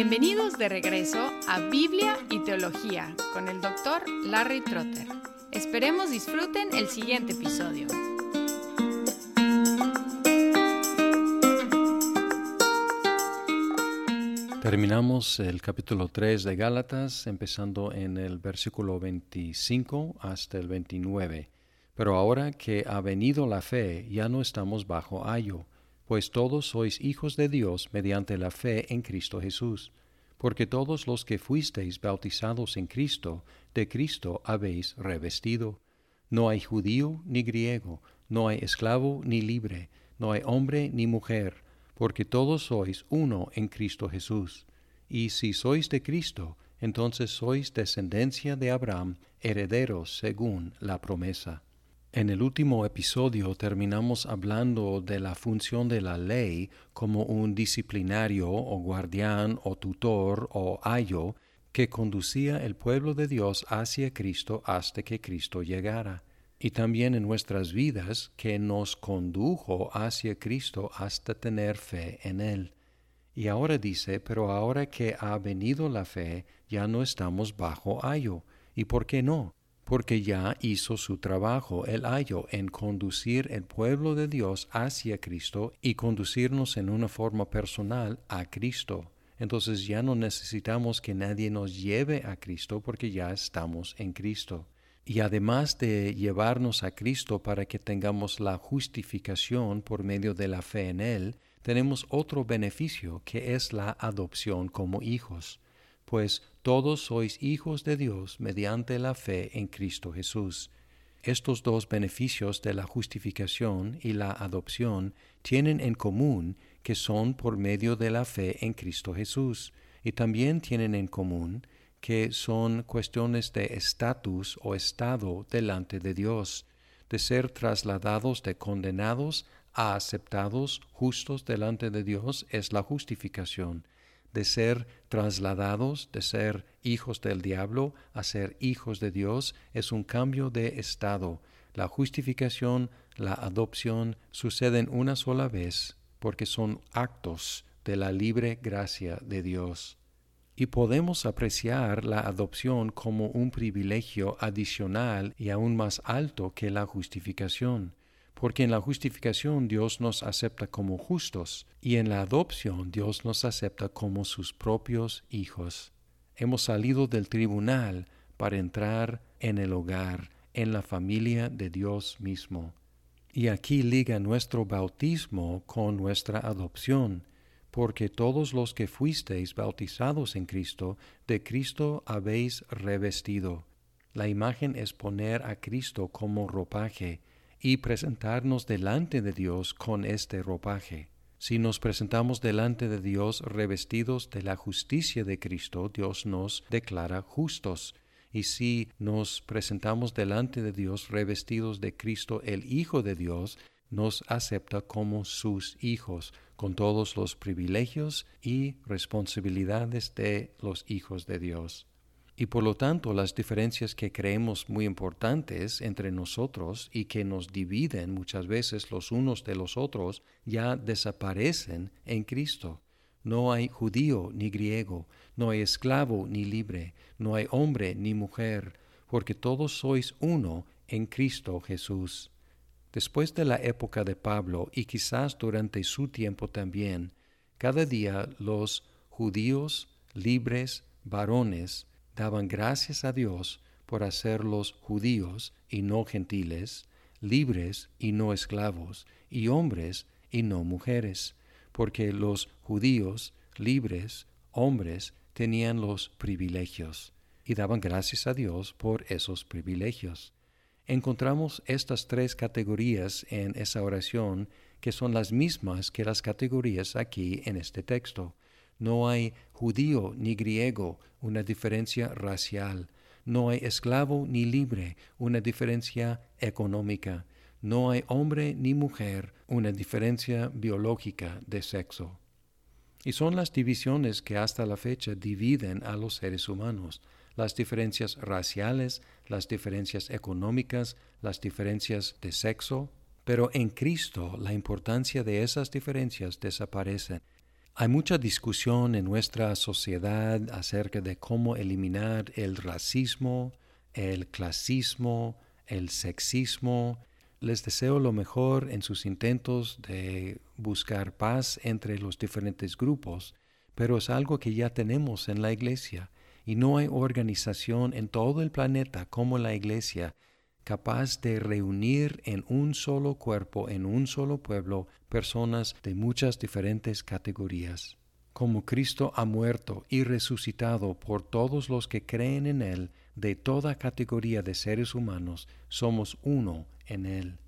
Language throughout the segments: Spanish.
Bienvenidos de regreso a Biblia y Teología con el doctor Larry Trotter. Esperemos disfruten el siguiente episodio. Terminamos el capítulo 3 de Gálatas, empezando en el versículo 25 hasta el 29. Pero ahora que ha venido la fe, ya no estamos bajo ayo pues todos sois hijos de Dios mediante la fe en Cristo Jesús, porque todos los que fuisteis bautizados en Cristo, de Cristo habéis revestido. No hay judío ni griego, no hay esclavo ni libre, no hay hombre ni mujer, porque todos sois uno en Cristo Jesús. Y si sois de Cristo, entonces sois descendencia de Abraham, herederos según la promesa. En el último episodio terminamos hablando de la función de la ley como un disciplinario o guardián o tutor o ayo que conducía el pueblo de Dios hacia Cristo hasta que Cristo llegara, y también en nuestras vidas que nos condujo hacia Cristo hasta tener fe en Él. Y ahora dice, pero ahora que ha venido la fe, ya no estamos bajo ayo. ¿Y por qué no? Porque ya hizo su trabajo el ayo en conducir el pueblo de Dios hacia Cristo y conducirnos en una forma personal a Cristo. Entonces ya no necesitamos que nadie nos lleve a Cristo porque ya estamos en Cristo. Y además de llevarnos a Cristo para que tengamos la justificación por medio de la fe en Él, tenemos otro beneficio que es la adopción como hijos pues todos sois hijos de Dios mediante la fe en Cristo Jesús. Estos dos beneficios de la justificación y la adopción tienen en común que son por medio de la fe en Cristo Jesús, y también tienen en común que son cuestiones de estatus o estado delante de Dios, de ser trasladados de condenados a aceptados justos delante de Dios es la justificación, de ser trasladados, de ser hijos del diablo a ser hijos de Dios, es un cambio de estado. La justificación, la adopción suceden una sola vez porque son actos de la libre gracia de Dios. Y podemos apreciar la adopción como un privilegio adicional y aún más alto que la justificación porque en la justificación Dios nos acepta como justos y en la adopción Dios nos acepta como sus propios hijos. Hemos salido del tribunal para entrar en el hogar, en la familia de Dios mismo. Y aquí liga nuestro bautismo con nuestra adopción, porque todos los que fuisteis bautizados en Cristo, de Cristo habéis revestido. La imagen es poner a Cristo como ropaje, y presentarnos delante de Dios con este ropaje. Si nos presentamos delante de Dios revestidos de la justicia de Cristo, Dios nos declara justos. Y si nos presentamos delante de Dios revestidos de Cristo, el Hijo de Dios, nos acepta como sus hijos, con todos los privilegios y responsabilidades de los hijos de Dios. Y por lo tanto las diferencias que creemos muy importantes entre nosotros y que nos dividen muchas veces los unos de los otros ya desaparecen en Cristo. No hay judío ni griego, no hay esclavo ni libre, no hay hombre ni mujer, porque todos sois uno en Cristo Jesús. Después de la época de Pablo y quizás durante su tiempo también, cada día los judíos, libres, varones, daban gracias a Dios por hacerlos judíos y no gentiles, libres y no esclavos, y hombres y no mujeres, porque los judíos, libres, hombres, tenían los privilegios, y daban gracias a Dios por esos privilegios. Encontramos estas tres categorías en esa oración que son las mismas que las categorías aquí en este texto. No hay judío ni griego, una diferencia racial. No hay esclavo ni libre, una diferencia económica. No hay hombre ni mujer, una diferencia biológica de sexo. Y son las divisiones que hasta la fecha dividen a los seres humanos, las diferencias raciales, las diferencias económicas, las diferencias de sexo, pero en Cristo la importancia de esas diferencias desaparecen Hay mucha discusión en nuestra sociedad acerca de cómo eliminar el racismo, el clasismo, el sexismo. Les deseo lo mejor en sus intentos de buscar paz entre los diferentes grupos, pero es algo que ya tenemos en la Iglesia y no hay organización en todo el planeta como la Iglesia capaz de reunir en un solo cuerpo, en un solo pueblo, personas de muchas diferentes categorías. Como Cristo ha muerto y resucitado por todos los que creen en Él, de toda categoría de seres humanos, somos uno en Él.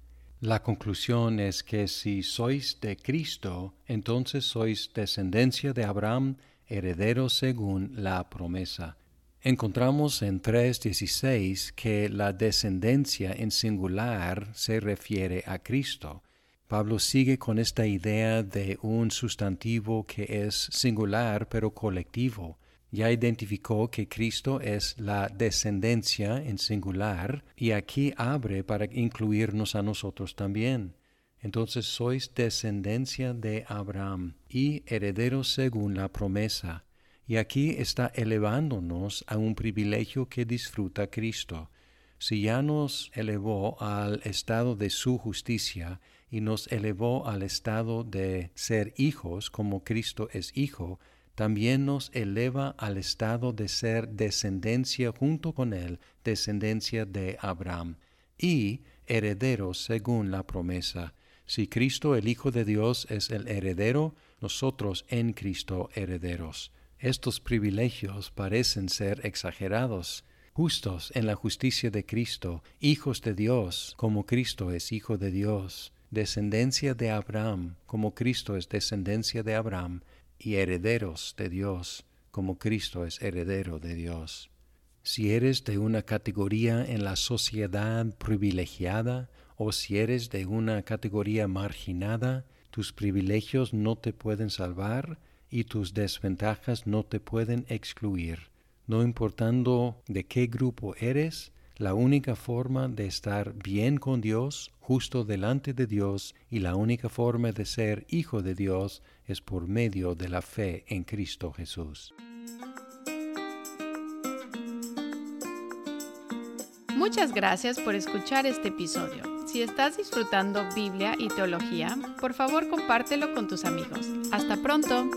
La conclusión es que si sois de Cristo, entonces sois descendencia de Abraham, herederos según la promesa. Encontramos en 3.16 que la descendencia en singular se refiere a Cristo. Pablo sigue con esta idea de un sustantivo que es singular pero colectivo. Ya identificó que Cristo es la descendencia en singular y aquí abre para incluirnos a nosotros también. Entonces sois descendencia de Abraham y herederos según la promesa. Y aquí está elevándonos a un privilegio que disfruta Cristo. Si ya nos elevó al estado de su justicia y nos elevó al estado de ser hijos como Cristo es hijo, también nos eleva al estado de ser descendencia junto con él, descendencia de Abraham, y herederos según la promesa. Si Cristo el Hijo de Dios es el heredero, nosotros en Cristo herederos. Estos privilegios parecen ser exagerados, justos en la justicia de Cristo, hijos de Dios, como Cristo es hijo de Dios, descendencia de Abraham, como Cristo es descendencia de Abraham, y herederos de Dios, como Cristo es heredero de Dios. Si eres de una categoría en la sociedad privilegiada, o si eres de una categoría marginada, tus privilegios no te pueden salvar, y tus desventajas no te pueden excluir. No importando de qué grupo eres, la única forma de estar bien con Dios, justo delante de Dios, y la única forma de ser hijo de Dios es por medio de la fe en Cristo Jesús. Muchas gracias por escuchar este episodio. Si estás disfrutando Biblia y teología, por favor compártelo con tus amigos. Hasta pronto.